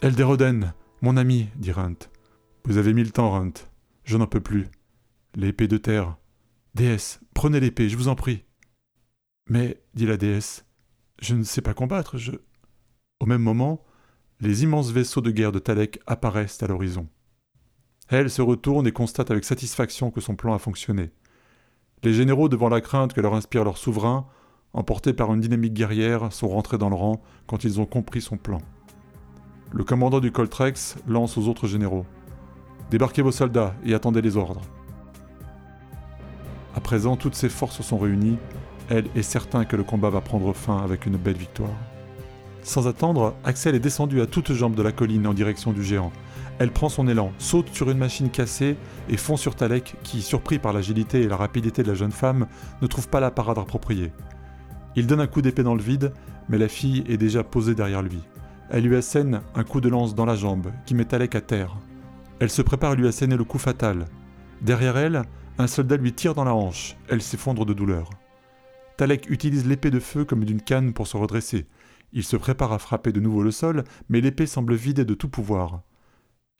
Elderoden, mon ami, dit Runt. Vous avez mis le temps, Runt. Je n'en peux plus. L'épée de terre. Déesse, prenez l'épée, je vous en prie. Mais, dit la déesse, je ne sais pas combattre, je. Au même moment, les immenses vaisseaux de guerre de Talek apparaissent à l'horizon. Elle se retourne et constate avec satisfaction que son plan a fonctionné. Les généraux, devant la crainte que leur inspire leur souverain, emportés par une dynamique guerrière, sont rentrés dans le rang quand ils ont compris son plan. Le commandant du Coltrex lance aux autres généraux Débarquez vos soldats et attendez les ordres. À présent, toutes ses forces sont réunies. Elle est certain que le combat va prendre fin avec une belle victoire. Sans attendre, Axel est descendu à toutes jambes de la colline en direction du géant. Elle prend son élan, saute sur une machine cassée et fond sur Talek qui, surpris par l'agilité et la rapidité de la jeune femme, ne trouve pas la parade appropriée. Il donne un coup d'épée dans le vide, mais la fille est déjà posée derrière lui. Elle lui assène un coup de lance dans la jambe qui met Talek à terre. Elle se prépare à lui asséner le coup fatal. Derrière elle, un soldat lui tire dans la hanche. Elle s'effondre de douleur. Talek utilise l'épée de feu comme d'une canne pour se redresser. Il se prépare à frapper de nouveau le sol, mais l'épée semble vidée de tout pouvoir.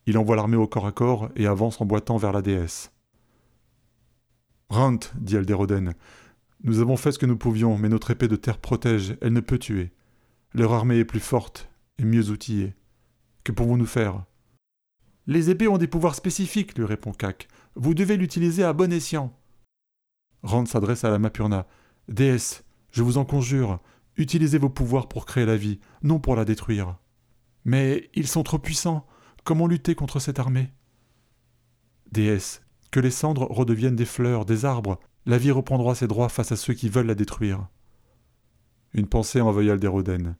Il envoie l'armée au corps à corps et avance en boitant vers la déesse. Rant, dit Alderoden, nous avons fait ce que nous pouvions, mais notre épée de terre protège, elle ne peut tuer. Leur armée est plus forte et mieux outillée. Que pouvons-nous faire? Les épées ont des pouvoirs spécifiques, lui répond Kak. Vous devez l'utiliser à bon escient. Rand s'adresse à la Mapurna. Déesse, je vous en conjure, utilisez vos pouvoirs pour créer la vie, non pour la détruire. Mais ils sont trop puissants. Comment lutter contre cette armée? Déesse, que les cendres redeviennent des fleurs, des arbres, la vie reprendra ses droits face à ceux qui veulent la détruire. Une pensée envahit Alderoden.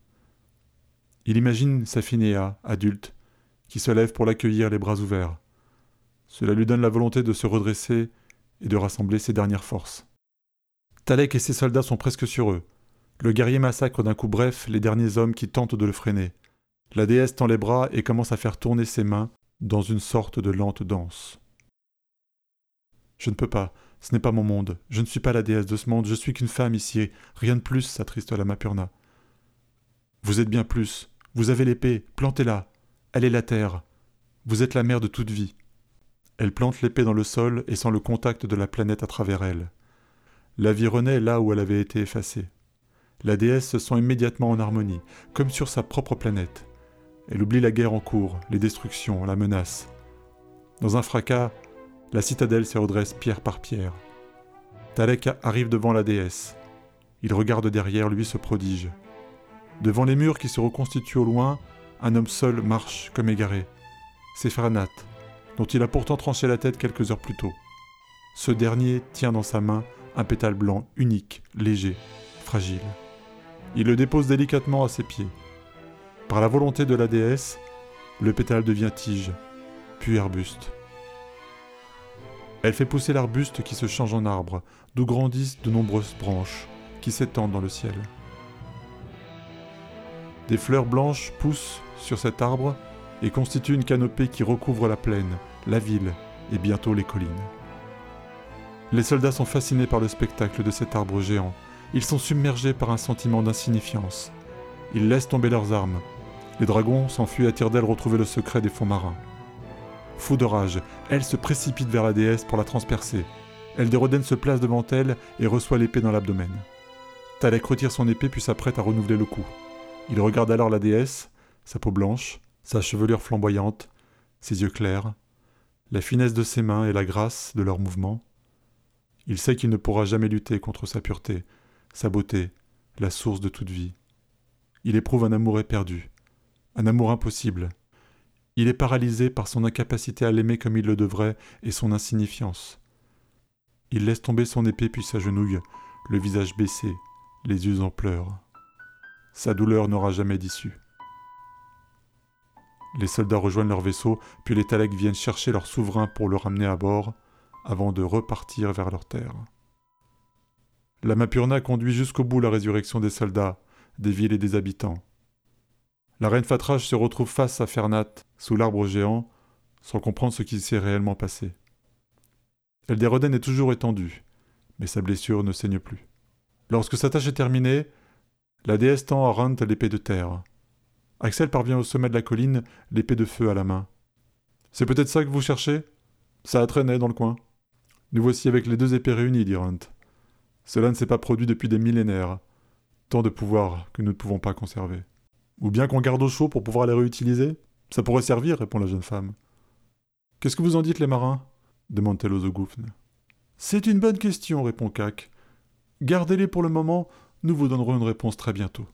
Il imagine Safinéa, adulte, qui se lève pour l'accueillir les bras ouverts. Cela lui donne la volonté de se redresser et de rassembler ses dernières forces. Talek et ses soldats sont presque sur eux. Le guerrier massacre d'un coup bref les derniers hommes qui tentent de le freiner. La déesse tend les bras et commence à faire tourner ses mains dans une sorte de lente danse. Je ne peux pas, ce n'est pas mon monde, je ne suis pas la déesse de ce monde, je suis qu'une femme ici, rien de plus, s'attriste la Mapurna. Vous êtes bien plus, vous avez l'épée, plantez-la, elle est la terre, vous êtes la mère de toute vie. Elle plante l'épée dans le sol et sent le contact de la planète à travers elle. La vie renaît là où elle avait été effacée. La déesse se sent immédiatement en harmonie, comme sur sa propre planète. Elle oublie la guerre en cours, les destructions, la menace. Dans un fracas, la citadelle se redresse pierre par pierre. Talek arrive devant la déesse. Il regarde derrière lui ce prodige. Devant les murs qui se reconstituent au loin, un homme seul marche comme égaré. C'est Faranat, dont il a pourtant tranché la tête quelques heures plus tôt. Ce dernier tient dans sa main un pétale blanc unique, léger, fragile. Il le dépose délicatement à ses pieds. Par la volonté de la déesse, le pétale devient tige, puis arbuste. Elle fait pousser l'arbuste qui se change en arbre, d'où grandissent de nombreuses branches qui s'étendent dans le ciel. Des fleurs blanches poussent sur cet arbre et constituent une canopée qui recouvre la plaine, la ville et bientôt les collines. Les soldats sont fascinés par le spectacle de cet arbre géant. Ils sont submergés par un sentiment d'insignifiance. Ils laissent tomber leurs armes. Les dragons s'enfuient à tire d'elle retrouver le secret des fonds marins. Fou de rage, elle se précipite vers la déesse pour la transpercer. Elderoden se place devant elle et reçoit l'épée dans l'abdomen. Talek retire son épée puis s'apprête à renouveler le coup. Il regarde alors la déesse, sa peau blanche, sa chevelure flamboyante, ses yeux clairs, la finesse de ses mains et la grâce de leurs mouvements. Il sait qu'il ne pourra jamais lutter contre sa pureté, sa beauté, la source de toute vie. Il éprouve un amour éperdu, un amour impossible, il est paralysé par son incapacité à l'aimer comme il le devrait et son insignifiance. Il laisse tomber son épée puis s'agenouille, le visage baissé, les yeux en pleurs. Sa douleur n'aura jamais d'issue. Les soldats rejoignent leur vaisseau, puis les Taleks viennent chercher leur souverain pour le ramener à bord, avant de repartir vers leur terre. La Mapurna conduit jusqu'au bout la résurrection des soldats, des villes et des habitants. La reine Fatrage se retrouve face à Fernat, sous l'arbre géant, sans comprendre ce qui s'est réellement passé. Elderoden est toujours étendu, mais sa blessure ne saigne plus. Lorsque sa tâche est terminée, la déesse tend à Runt l'épée de terre. Axel parvient au sommet de la colline, l'épée de feu à la main. C'est peut-être ça que vous cherchez? Ça a traîné dans le coin. Nous voici avec les deux épées réunies, dit Runt. Cela ne s'est pas produit depuis des millénaires. Tant de pouvoirs que nous ne pouvons pas conserver. Ou bien qu'on garde au chaud pour pouvoir les réutiliser? Ça pourrait servir, répond la jeune femme. Qu'est-ce que vous en dites, les marins? demande-t-elle aux Ogoufnes. C'est une bonne question, répond Cac. Gardez-les pour le moment, nous vous donnerons une réponse très bientôt.